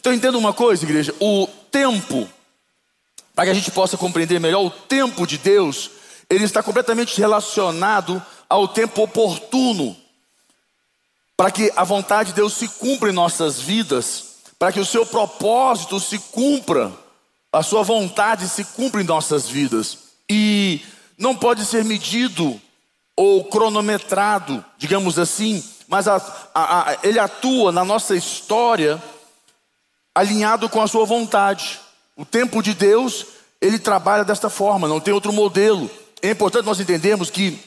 Então entenda uma coisa, igreja: o tempo, para que a gente possa compreender melhor, o tempo de Deus, ele está completamente relacionado ao tempo oportuno, para que a vontade de Deus se cumpra em nossas vidas, para que o seu propósito se cumpra, a sua vontade se cumpra em nossas vidas. E não pode ser medido ou cronometrado, digamos assim, mas a, a, a, ele atua na nossa história alinhado com a sua vontade. O tempo de Deus, ele trabalha desta forma, não tem outro modelo. É importante nós entendermos que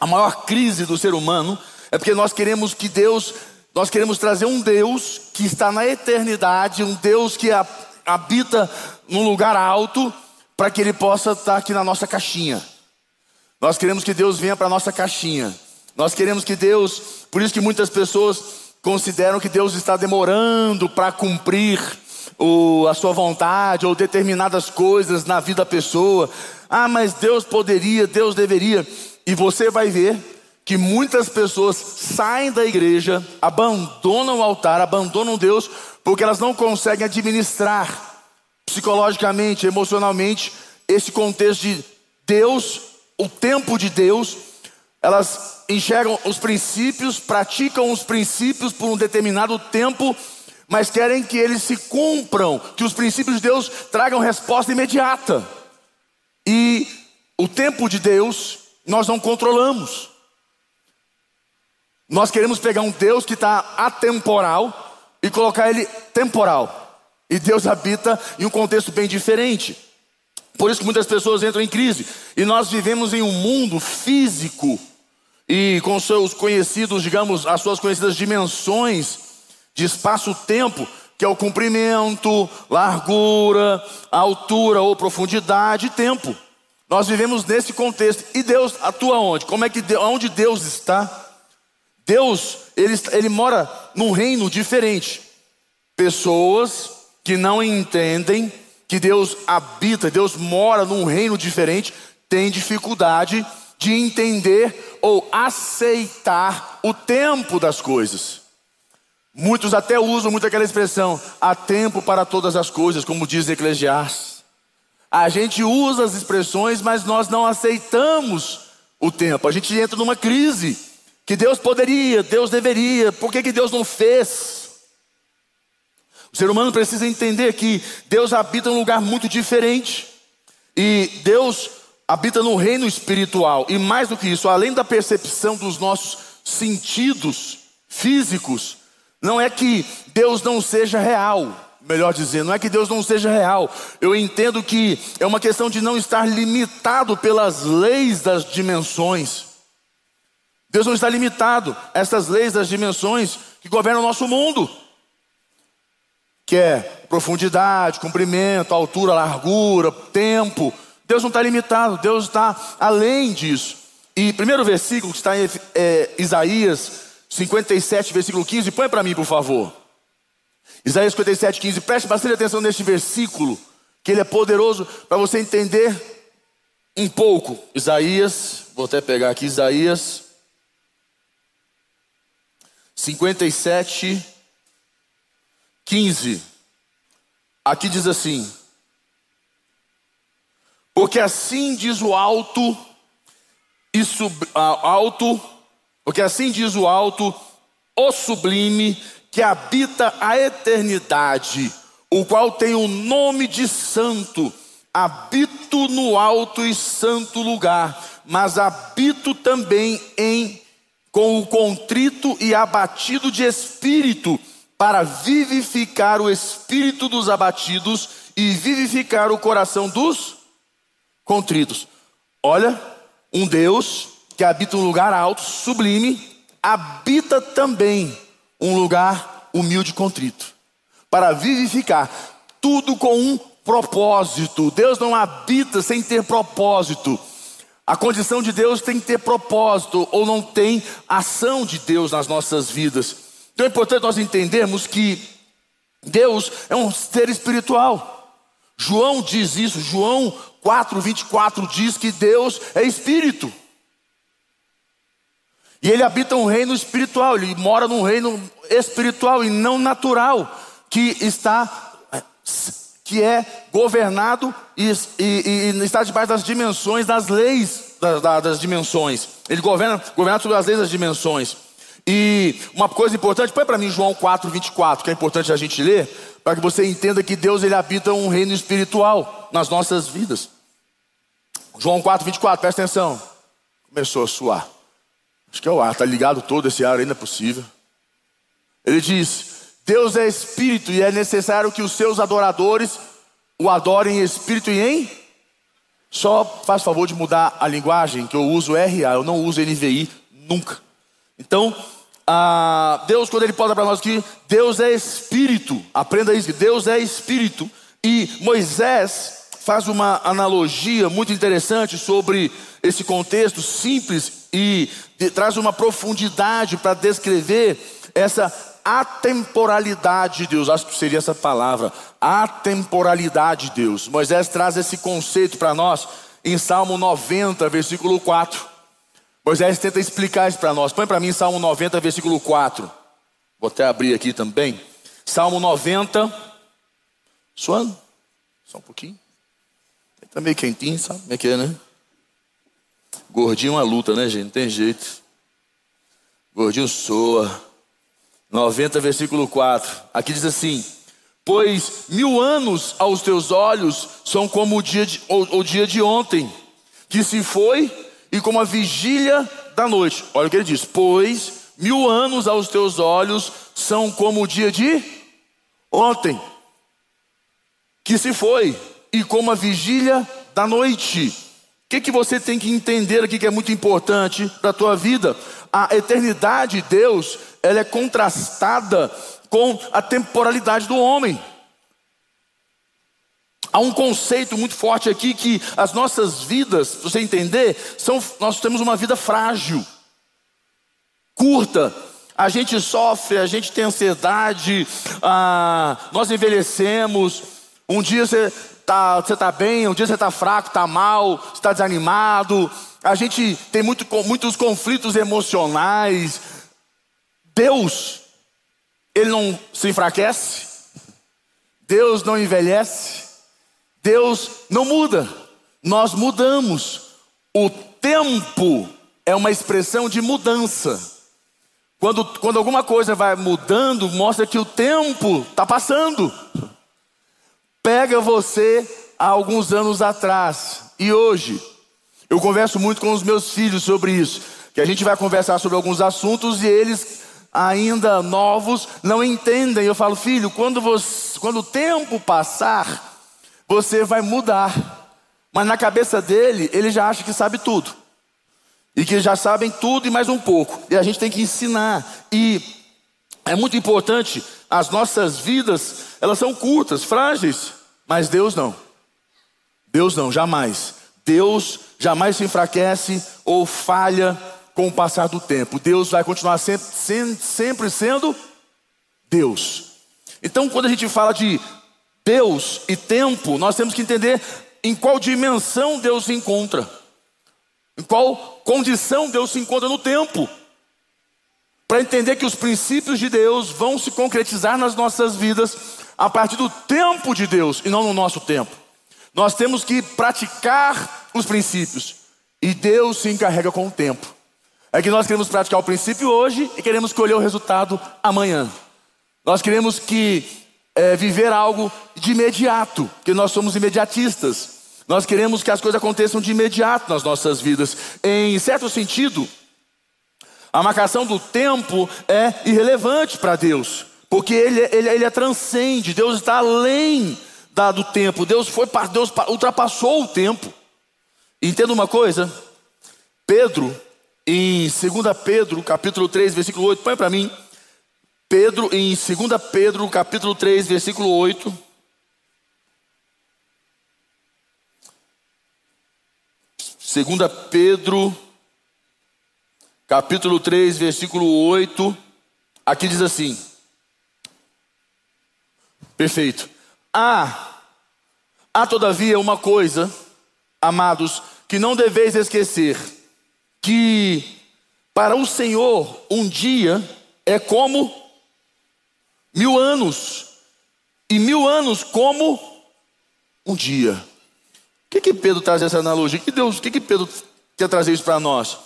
a maior crise do ser humano é porque nós queremos que Deus, nós queremos trazer um Deus que está na eternidade, um Deus que habita num lugar alto, para que ele possa estar aqui na nossa caixinha. Nós queremos que Deus venha para a nossa caixinha. Nós queremos que Deus, por isso que muitas pessoas consideram que Deus está demorando para cumprir o, a sua vontade ou determinadas coisas na vida da pessoa. Ah, mas Deus poderia, Deus deveria. E você vai ver que muitas pessoas saem da igreja, abandonam o altar, abandonam Deus, porque elas não conseguem administrar psicologicamente, emocionalmente, esse contexto de Deus, o tempo de Deus, elas enxergam os princípios, praticam os princípios por um determinado tempo, mas querem que eles se cumpram, que os princípios de Deus tragam resposta imediata. E o tempo de Deus nós não controlamos. Nós queremos pegar um Deus que está atemporal e colocar ele temporal. E Deus habita em um contexto bem diferente. Por isso que muitas pessoas entram em crise. E nós vivemos em um mundo físico e com seus conhecidos, digamos, as suas conhecidas dimensões de espaço-tempo, que é o comprimento, largura, altura ou profundidade e tempo. Nós vivemos nesse contexto. E Deus atua onde? Como é que onde Deus está? Deus, ele, ele mora num reino diferente. Pessoas que não entendem que Deus habita, Deus mora num reino diferente, têm dificuldade de entender ou aceitar o tempo das coisas. Muitos até usam muito aquela expressão: há tempo para todas as coisas, como diz Eclesiastes. A gente usa as expressões, mas nós não aceitamos o tempo. A gente entra numa crise que Deus poderia, Deus deveria, por que, que Deus não fez? O ser humano precisa entender que Deus habita um lugar muito diferente. E Deus habita no reino espiritual. E mais do que isso, além da percepção dos nossos sentidos físicos, não é que Deus não seja real, melhor dizendo, não é que Deus não seja real. Eu entendo que é uma questão de não estar limitado pelas leis das dimensões. Deus não está limitado a essas leis das dimensões que governam o nosso mundo. Que é profundidade, comprimento, altura, largura, tempo, Deus não está limitado, Deus está além disso. E primeiro versículo que está em é, Isaías 57, versículo 15, põe para mim, por favor. Isaías 57, 15, preste bastante atenção neste versículo, que ele é poderoso para você entender um pouco. Isaías, vou até pegar aqui, Isaías 57, 15. Aqui diz assim: porque assim diz o alto e sub, alto, porque assim diz o alto, o sublime, que habita a eternidade, o qual tem o nome de santo. Habito no alto e santo lugar, mas habito também em com o contrito e abatido de espírito, para vivificar o espírito dos abatidos e vivificar o coração dos contritos. Olha, um Deus que habita um lugar alto, sublime, habita também um lugar humilde e contrito, para vivificar tudo com um propósito. Deus não habita sem ter propósito. A condição de Deus tem que ter propósito, ou não tem ação de Deus nas nossas vidas. Então é importante nós entendermos que Deus é um ser espiritual. João diz isso, João 4, 24 diz que Deus é espírito. E ele habita um reino espiritual, ele mora num reino espiritual e não natural, que está que é governado e, e, e está debaixo das dimensões das leis das, das dimensões. Ele governa, governa sobre as leis das dimensões. E uma coisa importante, põe para mim João 4, 24, que é importante a gente ler, para que você entenda que Deus ele habita um reino espiritual nas nossas vidas. João 4, 24, presta atenção. Começou a suar. Acho que é o ar, está ligado todo esse ar, ainda é possível. Ele diz: Deus é espírito e é necessário que os seus adoradores o adorem em espírito e em. Só faz favor de mudar a linguagem, que eu uso RA, eu não uso NVI nunca. Então, ah, Deus, quando Ele posa para nós aqui, Deus é espírito. Aprenda isso, Deus é espírito. E Moisés faz uma analogia muito interessante sobre esse contexto simples e traz uma profundidade para descrever essa atemporalidade de Deus. Acho que seria essa palavra, atemporalidade de Deus. Moisés traz esse conceito para nós em Salmo 90, versículo 4. Moisés tenta explicar isso para nós. Põe para mim Salmo 90, versículo 4. Vou até abrir aqui também. Salmo 90. Suando? Só um pouquinho. Tá meio quentinho, sabe como é que é, né? Gordinho é uma luta, né, gente? Não tem jeito. Gordinho soa. 90, versículo 4. Aqui diz assim: Pois mil anos aos teus olhos são como o dia de, o, o dia de ontem, que se foi e como a vigília da noite. Olha o que ele diz: Pois mil anos aos teus olhos são como o dia de ontem, que se foi, e como a vigília da noite. O que, que você tem que entender aqui que é muito importante para a tua vida? A eternidade de Deus, ela é contrastada com a temporalidade do homem. Há um conceito muito forte aqui que as nossas vidas, você entender, são, nós temos uma vida frágil, curta. A gente sofre, a gente tem ansiedade, ah, nós envelhecemos. Um dia você está você tá bem, um dia você está fraco, está mal, está desanimado. A gente tem muito, muitos conflitos emocionais. Deus, Ele não se enfraquece, Deus não envelhece, Deus não muda, nós mudamos. O tempo é uma expressão de mudança. Quando, quando alguma coisa vai mudando, mostra que o tempo está passando. Pega você há alguns anos atrás e hoje. Eu converso muito com os meus filhos sobre isso. Que a gente vai conversar sobre alguns assuntos e eles, ainda novos, não entendem. Eu falo, filho, quando, você, quando o tempo passar, você vai mudar. Mas na cabeça dele, ele já acha que sabe tudo. E que já sabem tudo e mais um pouco. E a gente tem que ensinar. E é muito importante, as nossas vidas, elas são curtas, frágeis, mas Deus não. Deus não, jamais. Deus jamais se enfraquece ou falha com o passar do tempo. Deus vai continuar sempre, sempre sendo Deus. Então, quando a gente fala de Deus e tempo, nós temos que entender em qual dimensão Deus se encontra, em qual condição Deus se encontra no tempo, para entender que os princípios de Deus vão se concretizar nas nossas vidas a partir do tempo de Deus e não no nosso tempo. Nós temos que praticar os princípios e Deus se encarrega com o tempo. É que nós queremos praticar o princípio hoje e queremos colher o resultado amanhã. Nós queremos que é, viver algo de imediato, porque nós somos imediatistas. Nós queremos que as coisas aconteçam de imediato nas nossas vidas. Em certo sentido, a marcação do tempo é irrelevante para Deus, porque ele, ele, ele é transcende, Deus está além da, do tempo, Deus, foi, Deus ultrapassou o tempo. Entenda uma coisa, Pedro, em 2 Pedro, capítulo 3, versículo 8, põe para mim. Pedro, em 2 Pedro, capítulo 3, versículo 8. Segunda Pedro, capítulo 3, versículo 8, aqui diz assim: Perfeito. Há, há todavia uma coisa, amados, que não deveis esquecer, que para o Senhor um dia é como mil anos, e mil anos como um dia. O que, que Pedro traz essa analogia? Que Deus, o que, que Pedro quer trazer isso para nós?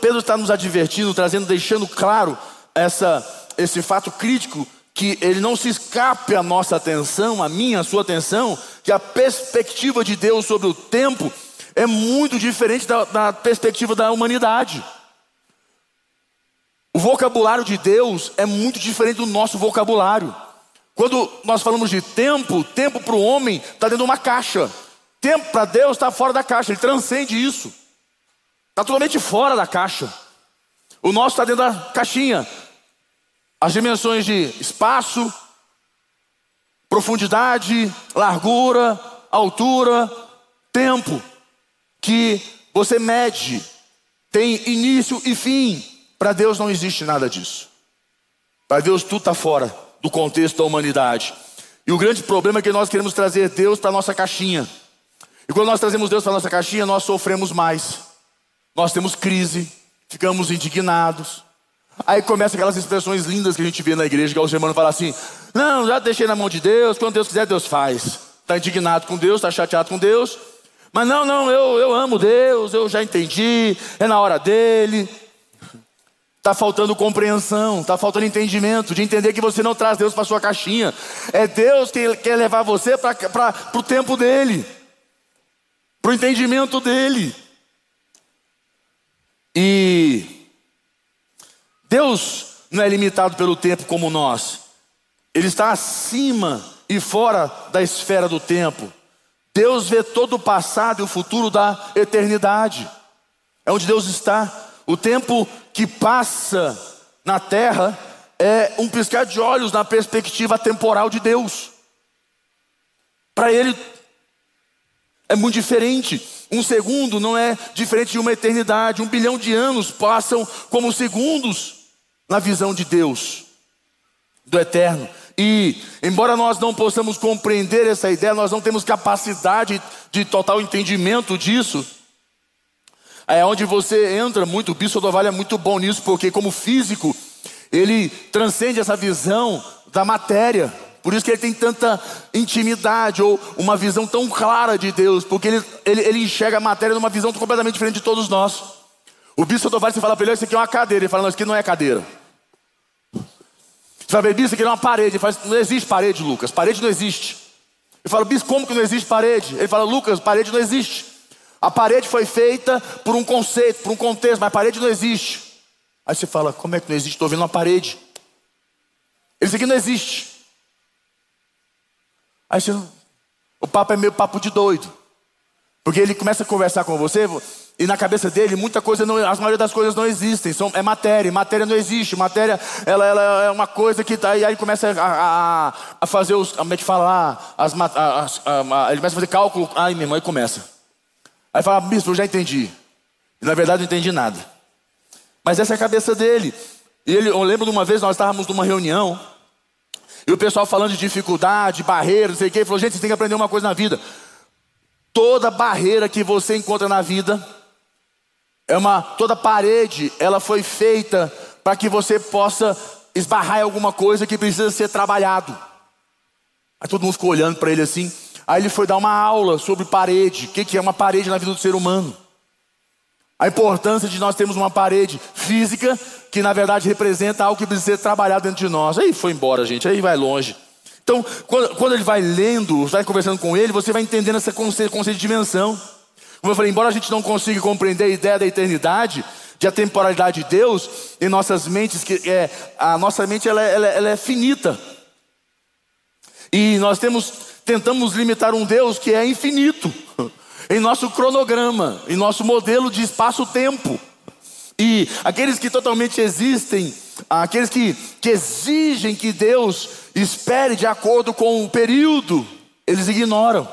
Pedro está nos advertindo, trazendo, deixando claro essa, esse fato crítico que ele não se escape a nossa atenção, a minha, a sua atenção, que a perspectiva de Deus sobre o tempo é muito diferente da, da perspectiva da humanidade. O vocabulário de Deus é muito diferente do nosso vocabulário. Quando nós falamos de tempo, tempo para o homem está dentro de uma caixa. Tempo para Deus está fora da caixa, ele transcende isso. Está totalmente fora da caixa. O nosso está dentro da caixinha. As dimensões de espaço, profundidade, largura, altura, tempo, que você mede, tem início e fim. Para Deus não existe nada disso. Para Deus tudo está fora do contexto da humanidade. E o grande problema é que nós queremos trazer Deus para a nossa caixinha. E quando nós trazemos Deus para a nossa caixinha, nós sofremos mais. Nós temos crise, ficamos indignados. Aí começam aquelas expressões lindas que a gente vê na igreja, que o irmão fala assim: Não, já deixei na mão de Deus, quando Deus quiser, Deus faz. Está indignado com Deus, está chateado com Deus. Mas não, não, eu, eu amo Deus, eu já entendi, é na hora dele. Está faltando compreensão, está faltando entendimento, de entender que você não traz Deus para sua caixinha. É Deus que quer levar você para o tempo dele, para o entendimento dele. E Deus não é limitado pelo tempo como nós, Ele está acima e fora da esfera do tempo. Deus vê todo o passado e o futuro da eternidade, é onde Deus está. O tempo que passa na terra é um piscar de olhos na perspectiva temporal de Deus. Para ele é muito diferente. Um segundo não é diferente de uma eternidade. Um bilhão de anos passam como segundos na visão de Deus, do eterno. E, embora nós não possamos compreender essa ideia, nós não temos capacidade de total entendimento disso. É onde você entra muito, o Bispo é muito bom nisso, porque como físico, ele transcende essa visão da matéria. Por isso que ele tem tanta intimidade ou uma visão tão clara de Deus, porque ele, ele, ele enxerga a matéria numa visão completamente diferente de todos nós. O Bispo Doval, você fala para ele, isso aqui é uma cadeira. Ele fala, não, isso aqui não é cadeira. Você fala, bispo, isso aqui é uma parede. Ele fala, não existe parede, Lucas, parede não existe. Eu falo, bispo, como que não existe parede? Ele fala, Lucas, parede não existe. A parede foi feita por um conceito, por um contexto, mas a parede não existe. Aí você fala, como é que não existe? Estou vendo uma parede. Isso aqui não existe. Aí você, o papo é meio papo de doido. Porque ele começa a conversar com você e na cabeça dele muita coisa não, as maioria das coisas não existem, são, é matéria, matéria não existe, matéria ela, ela é uma coisa que tá, e aí começa a, a, a fazer os, é que fala, as, as, a, ele começa a fazer cálculo, ai minha mãe começa. Aí fala, bispo, eu já entendi. E na verdade não entendi nada. Mas essa é a cabeça dele. E ele, eu lembro de uma vez, nós estávamos numa reunião, e o pessoal falando de dificuldade, barreira, não sei o quê, falou, gente, você tem que aprender uma coisa na vida. Toda barreira que você encontra na vida, é uma, toda parede, ela foi feita para que você possa esbarrar em alguma coisa que precisa ser trabalhado. Aí todo mundo ficou olhando para ele assim. Aí ele foi dar uma aula sobre parede. O que é uma parede na vida do ser humano? A importância de nós termos uma parede física que na verdade representa algo que precisa ser trabalhado dentro de nós. Aí foi embora, gente. Aí vai longe. Então, quando, quando ele vai lendo, vai conversando com ele, você vai entendendo esse conceito, conceito de dimensão. Como eu falei, embora a gente não consiga compreender a ideia da eternidade, de a temporalidade de Deus, em nossas mentes, que é, a nossa mente ela, ela, ela é finita. E nós temos tentamos limitar um Deus que é infinito em nosso cronograma, em nosso modelo de espaço-tempo. E aqueles que totalmente existem, aqueles que, que exigem que Deus espere de acordo com o período, eles ignoram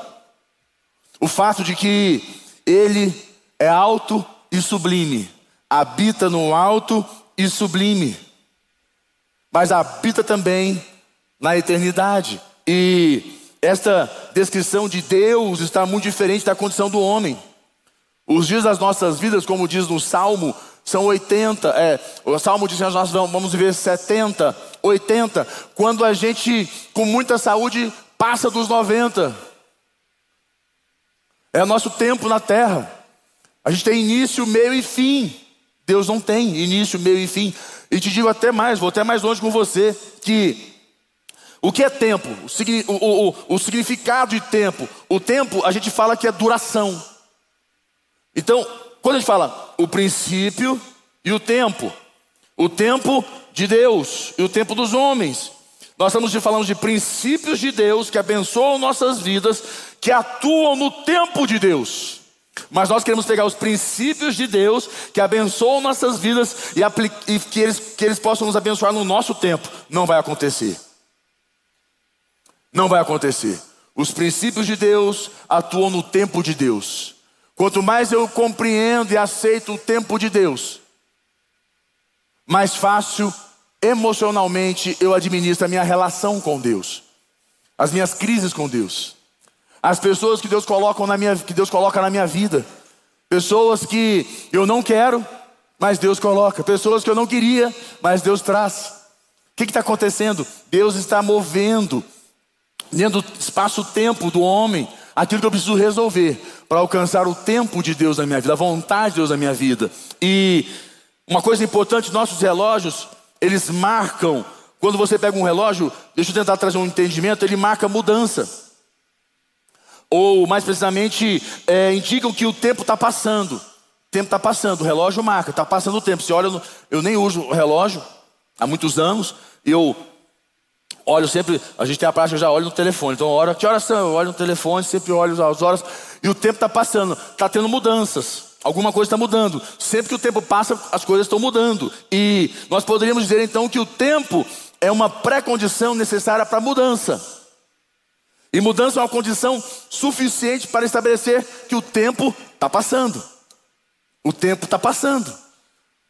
o fato de que Ele é alto e sublime, habita no alto e sublime, mas habita também na eternidade. E esta descrição de Deus está muito diferente da condição do homem. Os dias das nossas vidas, como diz no Salmo são 80. É, o Salmo diz que nós vamos viver 70, 80. Quando a gente, com muita saúde, passa dos 90. É nosso tempo na terra. A gente tem início, meio e fim. Deus não tem início, meio e fim. E te digo até mais, vou até mais longe com você, que o que é tempo? O, o, o, o significado de tempo. O tempo, a gente fala que é duração. Então, quando a gente fala o princípio e o tempo, o tempo de Deus e o tempo dos homens, nós estamos falando de princípios de Deus que abençoam nossas vidas, que atuam no tempo de Deus. Mas nós queremos pegar os princípios de Deus que abençoam nossas vidas e, e que, eles, que eles possam nos abençoar no nosso tempo. Não vai acontecer. Não vai acontecer. Os princípios de Deus atuam no tempo de Deus. Quanto mais eu compreendo e aceito o tempo de Deus, mais fácil emocionalmente eu administro a minha relação com Deus, as minhas crises com Deus, as pessoas que Deus coloca na minha, que Deus coloca na minha vida, pessoas que eu não quero, mas Deus coloca, pessoas que eu não queria, mas Deus traz. O que está acontecendo? Deus está movendo dentro do espaço-tempo do homem aquilo que eu preciso resolver para alcançar o tempo de Deus na minha vida, a vontade de Deus na minha vida. E uma coisa importante, nossos relógios, eles marcam. Quando você pega um relógio, deixa eu tentar trazer um entendimento, ele marca mudança. Ou, mais precisamente, é, indicam que o tempo está passando. O tempo está passando, o relógio marca, está passando o tempo. Você olha, eu nem uso o relógio há muitos anos, eu olho sempre, a gente tem a prática, eu já olho no telefone. Então, hora, que horas são? Eu olho no telefone, sempre olho as horas. E o tempo está passando, está tendo mudanças. Alguma coisa está mudando. Sempre que o tempo passa, as coisas estão mudando. E nós poderíamos dizer então que o tempo é uma pré-condição necessária para mudança. E mudança é uma condição suficiente para estabelecer que o tempo está passando. O tempo está passando.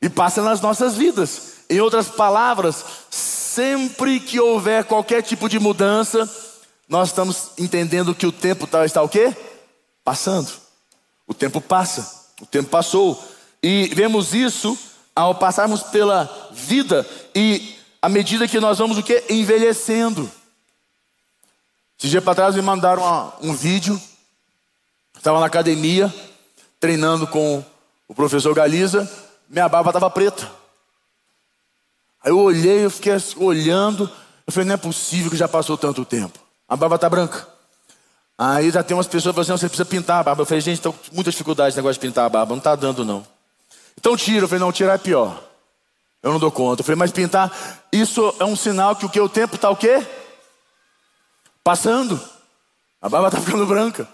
E passa nas nossas vidas. Em outras palavras, sempre que houver qualquer tipo de mudança, nós estamos entendendo que o tempo está, está o quê? Passando. O tempo passa. O tempo passou. E vemos isso ao passarmos pela vida e à medida que nós vamos o quê? Envelhecendo. Esse dia para trás me mandaram uma, um vídeo. Estava na academia, treinando com o professor Galiza. Minha barba estava preta. Aí eu olhei, eu fiquei olhando. Eu falei, não é possível que já passou tanto tempo. A barba está branca. Aí já tem umas pessoas falam assim, você precisa pintar a barba. Eu falei, gente, estou com muita dificuldade esse negócio de pintar a barba, não está dando não. Então tira. Eu falei, não, tirar é pior. Eu não dou conta. Eu falei, mas pintar, isso é um sinal que o que o tempo está o quê? Passando. A barba está ficando branca.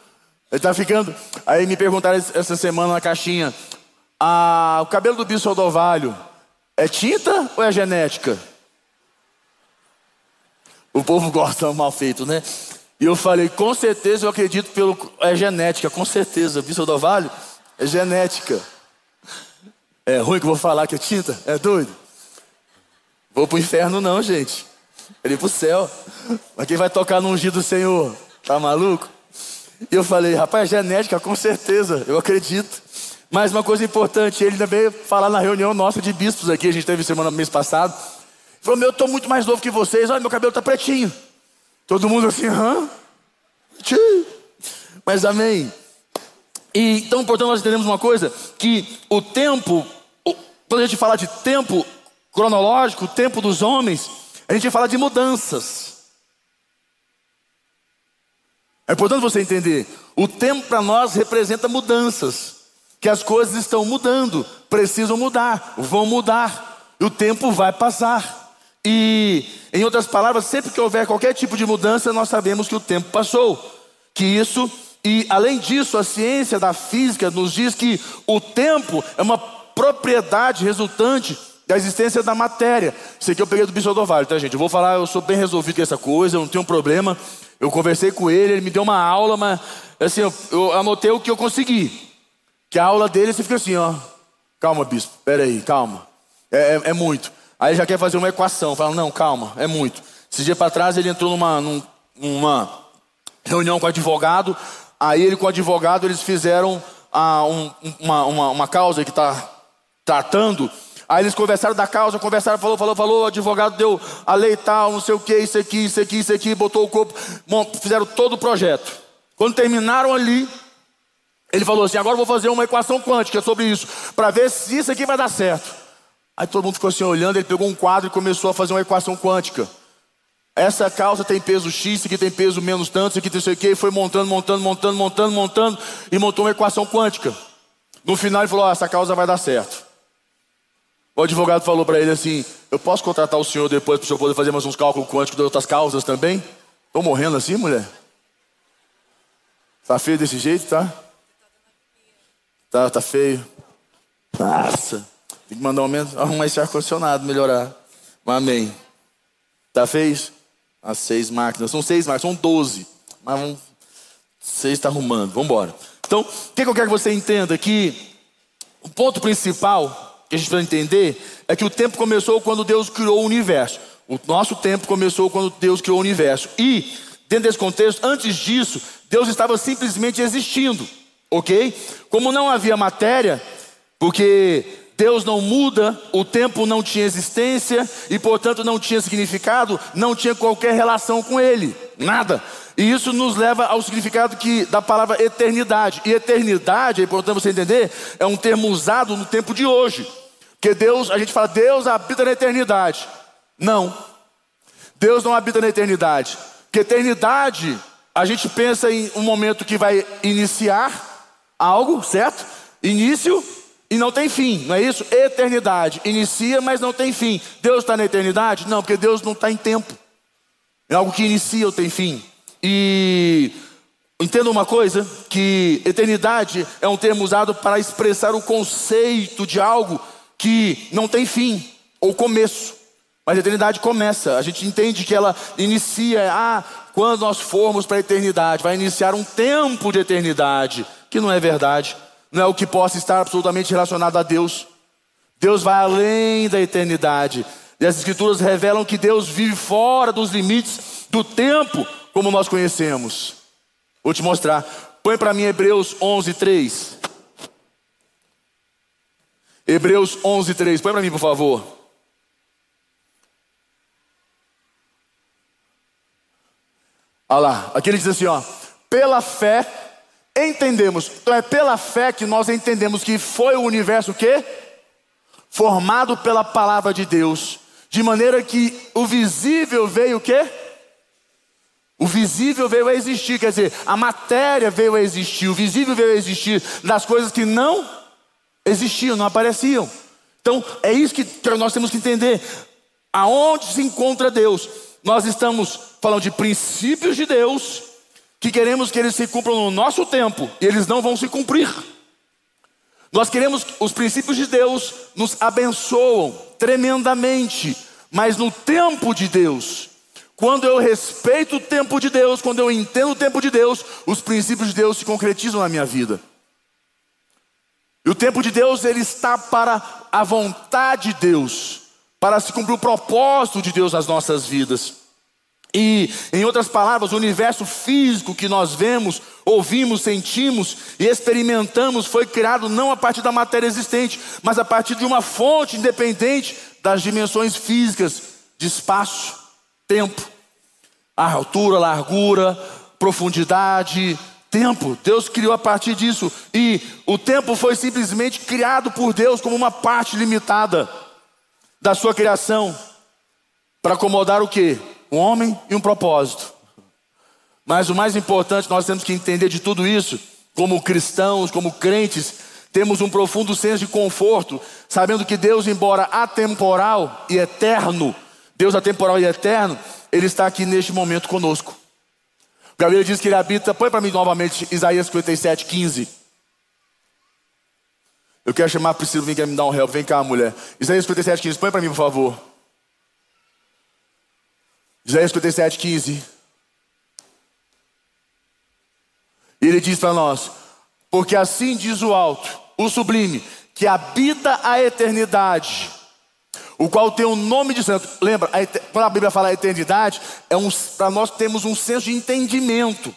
Ele está ficando. Aí me perguntaram essa semana na caixinha, ah, o cabelo do bicho do ovário é tinta ou é genética? O povo gosta mal feito, né? E eu falei, com certeza eu acredito pelo. É genética, com certeza. Visto do Vale? É genética. É ruim que eu vou falar que é tinta? É doido? Vou pro inferno, não, gente. Ele pro céu. Mas quem vai tocar no ungido do Senhor? Tá maluco? E eu falei, rapaz, é genética, com certeza, eu acredito. Mas uma coisa importante, ele também falar na reunião nossa de bispos aqui, a gente teve semana mês passado. Ele falou, meu, eu tô muito mais novo que vocês, olha, meu cabelo tá pretinho. Todo mundo assim, hã? Mas amém. E então, portanto, nós entendemos uma coisa: que o tempo, quando a gente fala de tempo cronológico, o tempo dos homens, a gente fala de mudanças. É importante você entender: o tempo para nós representa mudanças, que as coisas estão mudando, precisam mudar, vão mudar, o tempo vai passar. E, em outras palavras, sempre que houver qualquer tipo de mudança, nós sabemos que o tempo passou. Que isso, e além disso, a ciência da física nos diz que o tempo é uma propriedade resultante da existência da matéria. Isso aqui eu peguei do Bispo do tá, gente? Eu vou falar, eu sou bem resolvido com essa coisa, eu não tenho um problema. Eu conversei com ele, ele me deu uma aula, mas assim, eu, eu anotei o que eu consegui. Que a aula dele você fica assim, ó. Calma, bispo, peraí, calma. É, é, é muito. Aí já quer fazer uma equação. Fala, não, calma, é muito. Esse dia para trás ele entrou numa, numa reunião com o advogado. Aí ele com o advogado eles fizeram ah, um, uma, uma, uma causa que está tratando. Aí eles conversaram da causa, conversaram, falou, falou, falou, o advogado deu a lei tal, não sei o que, isso aqui, isso aqui, isso aqui, botou o corpo, fizeram todo o projeto. Quando terminaram ali, ele falou assim: agora eu vou fazer uma equação quântica sobre isso, para ver se isso aqui vai dar certo. Aí todo mundo ficou assim olhando, ele pegou um quadro e começou a fazer uma equação quântica. Essa causa tem peso X, isso aqui tem peso menos tanto, isso aqui tem sei o quê, e foi montando, montando, montando, montando, montando, e montou uma equação quântica. No final ele falou: oh, essa causa vai dar certo. O advogado falou para ele assim: Eu posso contratar o senhor depois para o senhor poder fazer mais uns cálculos quânticos de outras causas também? Estou morrendo assim, mulher? Tá feio desse jeito, tá? Tá, tá feio. Nossa. Tem que mandar um menos, arrumar esse ar-condicionado, melhorar. Amém. Tá feio? As seis máquinas. São seis máquinas, são doze. Mas vamos, seis está arrumando. Vamos embora. Então, o que, eu quero que você entenda? Que o ponto principal que a gente vai entender é que o tempo começou quando Deus criou o universo. O nosso tempo começou quando Deus criou o universo. E, dentro desse contexto, antes disso, Deus estava simplesmente existindo ok? Como não havia matéria, porque Deus não muda, o tempo não tinha existência e, portanto, não tinha significado, não tinha qualquer relação com Ele, nada. E isso nos leva ao significado que, da palavra eternidade. E eternidade, é importante você entender, é um termo usado no tempo de hoje. Porque Deus, a gente fala, Deus habita na eternidade. Não. Deus não habita na eternidade. Porque eternidade, a gente pensa em um momento que vai iniciar algo, certo? Início e não tem fim, não é isso? Eternidade. Inicia, mas não tem fim. Deus está na eternidade? Não, porque Deus não está em tempo. É algo que inicia ou tem fim. E entenda uma coisa: que eternidade é um termo usado para expressar o conceito de algo que não tem fim ou começo. Mas a eternidade começa. A gente entende que ela inicia, ah, quando nós formos para a eternidade, vai iniciar um tempo de eternidade que não é verdade, não é o que possa estar absolutamente relacionado a Deus. Deus vai além da eternidade. E as Escrituras revelam que Deus vive fora dos limites do tempo como nós conhecemos. Vou te mostrar. Põe para mim Hebreus 11, 3. Hebreus 11, 3. Põe para mim, por favor. Olha lá. Aqui ele diz assim: ó. Pela fé entendemos. Então é pela fé que nós entendemos que foi o universo que formado pela palavra de Deus, de maneira que o visível veio o quê? O visível veio a existir, quer dizer, a matéria veio a existir, o visível veio a existir das coisas que não existiam, não apareciam. Então, é isso que nós temos que entender. Aonde se encontra Deus? Nós estamos falando de princípios de Deus que queremos que eles se cumpram no nosso tempo e eles não vão se cumprir. Nós queremos os princípios de Deus nos abençoam tremendamente, mas no tempo de Deus, quando eu respeito o tempo de Deus, quando eu entendo o tempo de Deus, os princípios de Deus se concretizam na minha vida. E o tempo de Deus ele está para a vontade de Deus, para se cumprir o propósito de Deus nas nossas vidas. E, em outras palavras, o universo físico que nós vemos, ouvimos, sentimos e experimentamos foi criado não a partir da matéria existente, mas a partir de uma fonte independente das dimensões físicas de espaço, tempo, altura, largura, profundidade, tempo. Deus criou a partir disso e o tempo foi simplesmente criado por Deus como uma parte limitada da sua criação para acomodar o que? Um homem e um propósito. Mas o mais importante, nós temos que entender de tudo isso, como cristãos, como crentes, temos um profundo senso de conforto, sabendo que Deus, embora atemporal e eterno, Deus atemporal e eterno, Ele está aqui neste momento conosco. Gabriel diz que Ele habita, põe para mim novamente Isaías 57, 15. Eu quero chamar a Priscila, vem cá me dar um help, vem cá mulher. Isaías 57, 15, põe para mim por favor. Isaías 57, 15. E ele diz para nós: Porque assim diz o alto, o sublime, que habita a eternidade, o qual tem o nome de santo. Lembra, a quando a Bíblia fala eternidade, é um, para nós temos um senso de entendimento.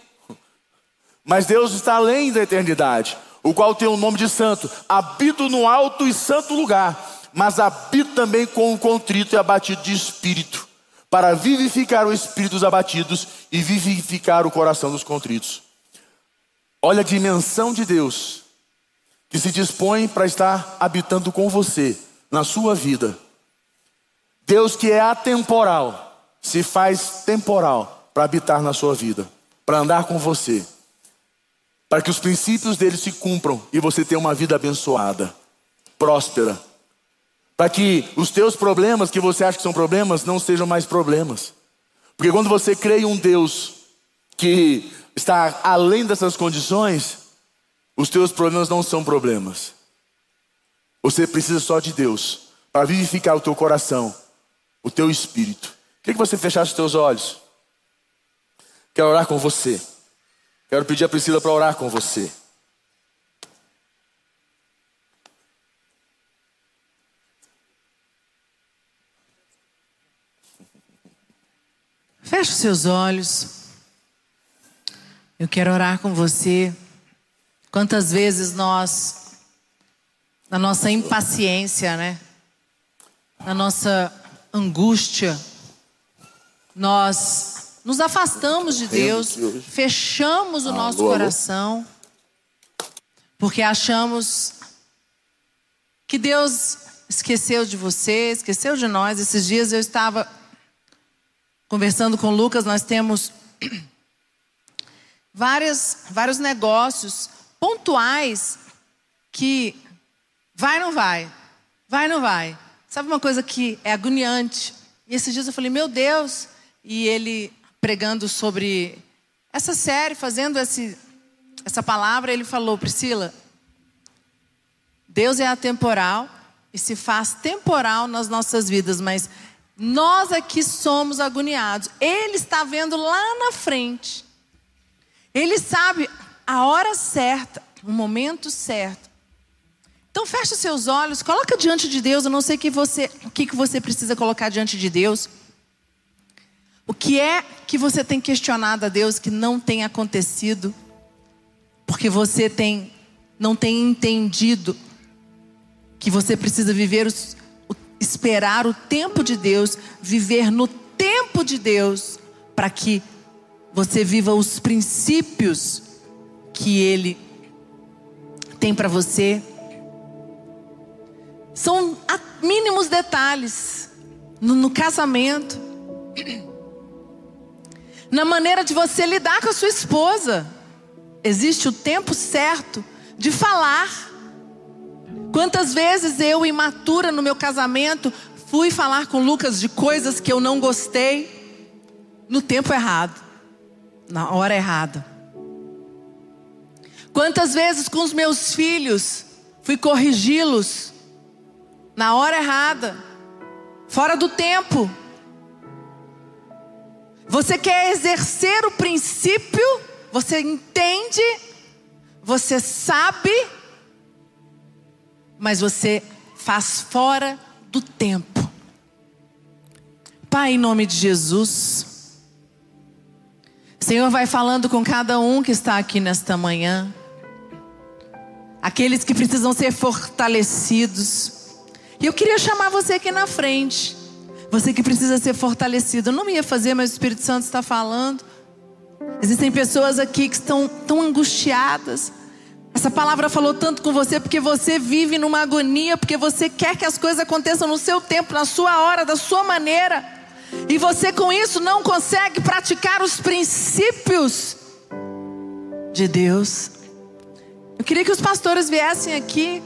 Mas Deus está além da eternidade. o qual tem o nome de santo. Habito no alto e santo lugar, mas habito também com o contrito e abatido de espírito, para vivificar o espírito dos abatidos e vivificar o coração dos contritos. Olha a dimensão de Deus que se dispõe para estar habitando com você na sua vida. Deus que é atemporal se faz temporal para habitar na sua vida, para andar com você para que os princípios dele se cumpram e você tenha uma vida abençoada, próspera. Para que os teus problemas, que você acha que são problemas, não sejam mais problemas. Porque quando você crê em um Deus que está além dessas condições, os teus problemas não são problemas. Você precisa só de Deus para vivificar o teu coração, o teu espírito. Queria que você fechasse os teus olhos. Quero orar com você. Quero pedir a Priscila para orar com você. Feche os seus olhos. Eu quero orar com você. Quantas vezes nós, na nossa impaciência, né? Na nossa angústia, nós nos afastamos de Deus, fechamos o nosso coração, porque achamos que Deus esqueceu de você, esqueceu de nós. Esses dias eu estava conversando com Lucas, nós temos várias, vários negócios pontuais que vai não vai, vai não vai. Sabe uma coisa que é agoniante? E esses dias eu falei, meu Deus, e ele pregando sobre essa série, fazendo esse, essa palavra, ele falou: Priscila, Deus é atemporal e se faz temporal nas nossas vidas, mas nós aqui somos agoniados. Ele está vendo lá na frente. Ele sabe a hora certa, o momento certo. Então feche seus olhos, coloca diante de Deus. Eu não sei que você, o que, que você precisa colocar diante de Deus. O que é que você tem questionado a Deus que não tem acontecido? Porque você tem não tem entendido que você precisa viver os, esperar o tempo de Deus, viver no tempo de Deus, para que você viva os princípios que Ele tem para você. São mínimos detalhes no, no casamento na maneira de você lidar com a sua esposa. Existe o tempo certo de falar. Quantas vezes eu, imatura no meu casamento, fui falar com Lucas de coisas que eu não gostei? No tempo errado, na hora errada. Quantas vezes com os meus filhos fui corrigi-los? Na hora errada, fora do tempo. Você quer exercer o princípio, você entende, você sabe, mas você faz fora do tempo. Pai, em nome de Jesus, Senhor vai falando com cada um que está aqui nesta manhã, aqueles que precisam ser fortalecidos. E eu queria chamar você aqui na frente. Você que precisa ser fortalecido. Eu não ia fazer, mas o Espírito Santo está falando. Existem pessoas aqui que estão tão angustiadas. Essa palavra falou tanto com você porque você vive numa agonia, porque você quer que as coisas aconteçam no seu tempo, na sua hora, da sua maneira. E você com isso não consegue praticar os princípios de Deus. Eu queria que os pastores viessem aqui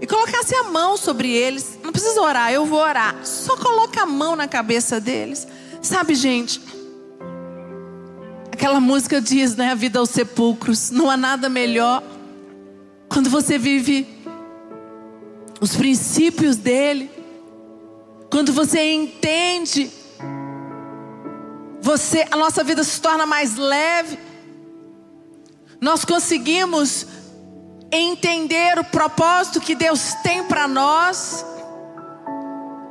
e colocasse a mão sobre eles. Não precisa orar, eu vou orar. Só coloca a mão na cabeça deles. Sabe, gente? Aquela música diz, né? A vida aos sepulcros. Não há nada melhor quando você vive os princípios dele. Quando você entende, você, a nossa vida se torna mais leve. Nós conseguimos entender o propósito que Deus tem para nós.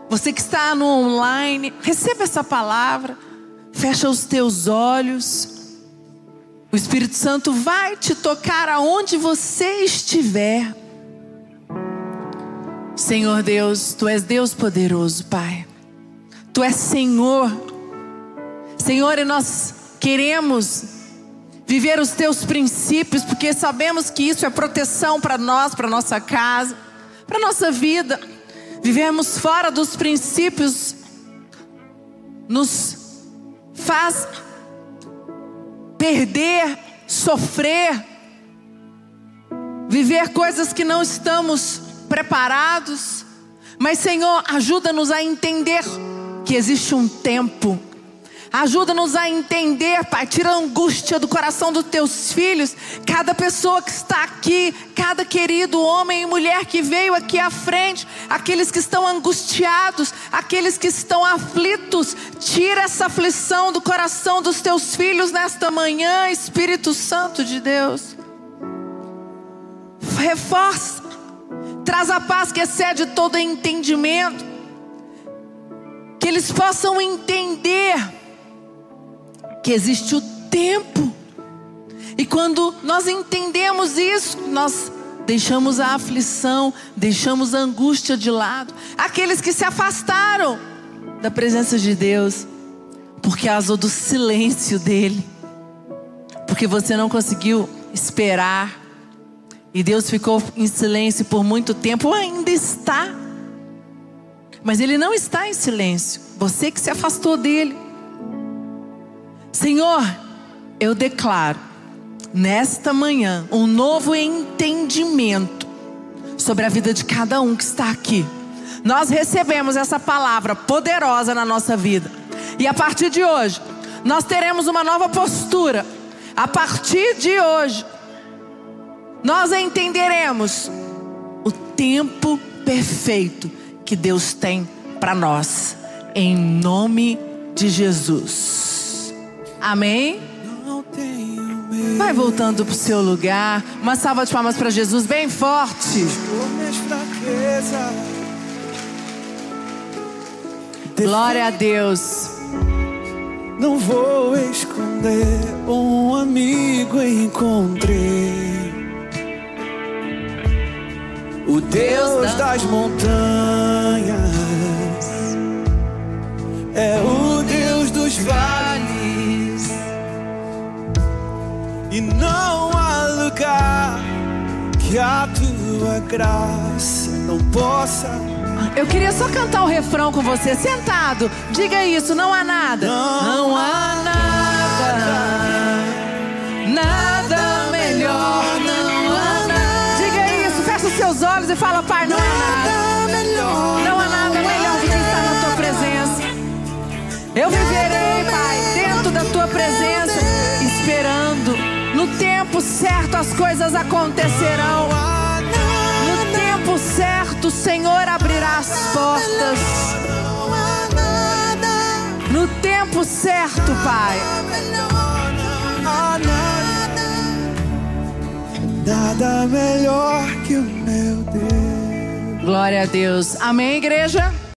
Você que está no online, receba essa palavra. Fecha os teus olhos. O Espírito Santo vai te tocar aonde você estiver. Senhor Deus, Tu és Deus poderoso, Pai. Tu és Senhor. Senhor, e nós queremos viver os Teus princípios, porque sabemos que isso é proteção para nós, para nossa casa, para nossa vida. Vivemos fora dos princípios nos faz perder, sofrer, viver coisas que não estamos preparados. Mas, Senhor, ajuda-nos a entender que existe um tempo Ajuda-nos a entender, Pai. Tira a angústia do coração dos teus filhos. Cada pessoa que está aqui, cada querido homem e mulher que veio aqui à frente, aqueles que estão angustiados, aqueles que estão aflitos. Tira essa aflição do coração dos teus filhos nesta manhã, Espírito Santo de Deus. Reforça. Traz a paz que excede todo entendimento. Que eles possam entender que existe o tempo. E quando nós entendemos isso, nós deixamos a aflição, deixamos a angústia de lado. Aqueles que se afastaram da presença de Deus, porque causa do silêncio dele, porque você não conseguiu esperar, e Deus ficou em silêncio por muito tempo, ainda está, mas ele não está em silêncio, você que se afastou dele. Senhor, eu declaro nesta manhã um novo entendimento sobre a vida de cada um que está aqui. Nós recebemos essa palavra poderosa na nossa vida. E a partir de hoje, nós teremos uma nova postura. A partir de hoje, nós entenderemos o tempo perfeito que Deus tem para nós. Em nome de Jesus. Amém? Vai voltando para o seu lugar. Uma salva de palmas para Jesus, bem forte. Glória a Deus. Não vou esconder, um amigo encontrei. O Deus das montanhas é o E não há lugar que a tua graça não possa. Eu queria só cantar o refrão com você, sentado. Diga isso, não há nada. Não, não há nada. Nada melhor, não há nada. Diga isso, fecha os seus olhos e fala, Pai, não há nada. Certo as coisas acontecerão. No tempo certo o Senhor abrirá as portas. No tempo certo, Pai. Nada melhor que o meu Deus. Glória a Deus. Amém, igreja?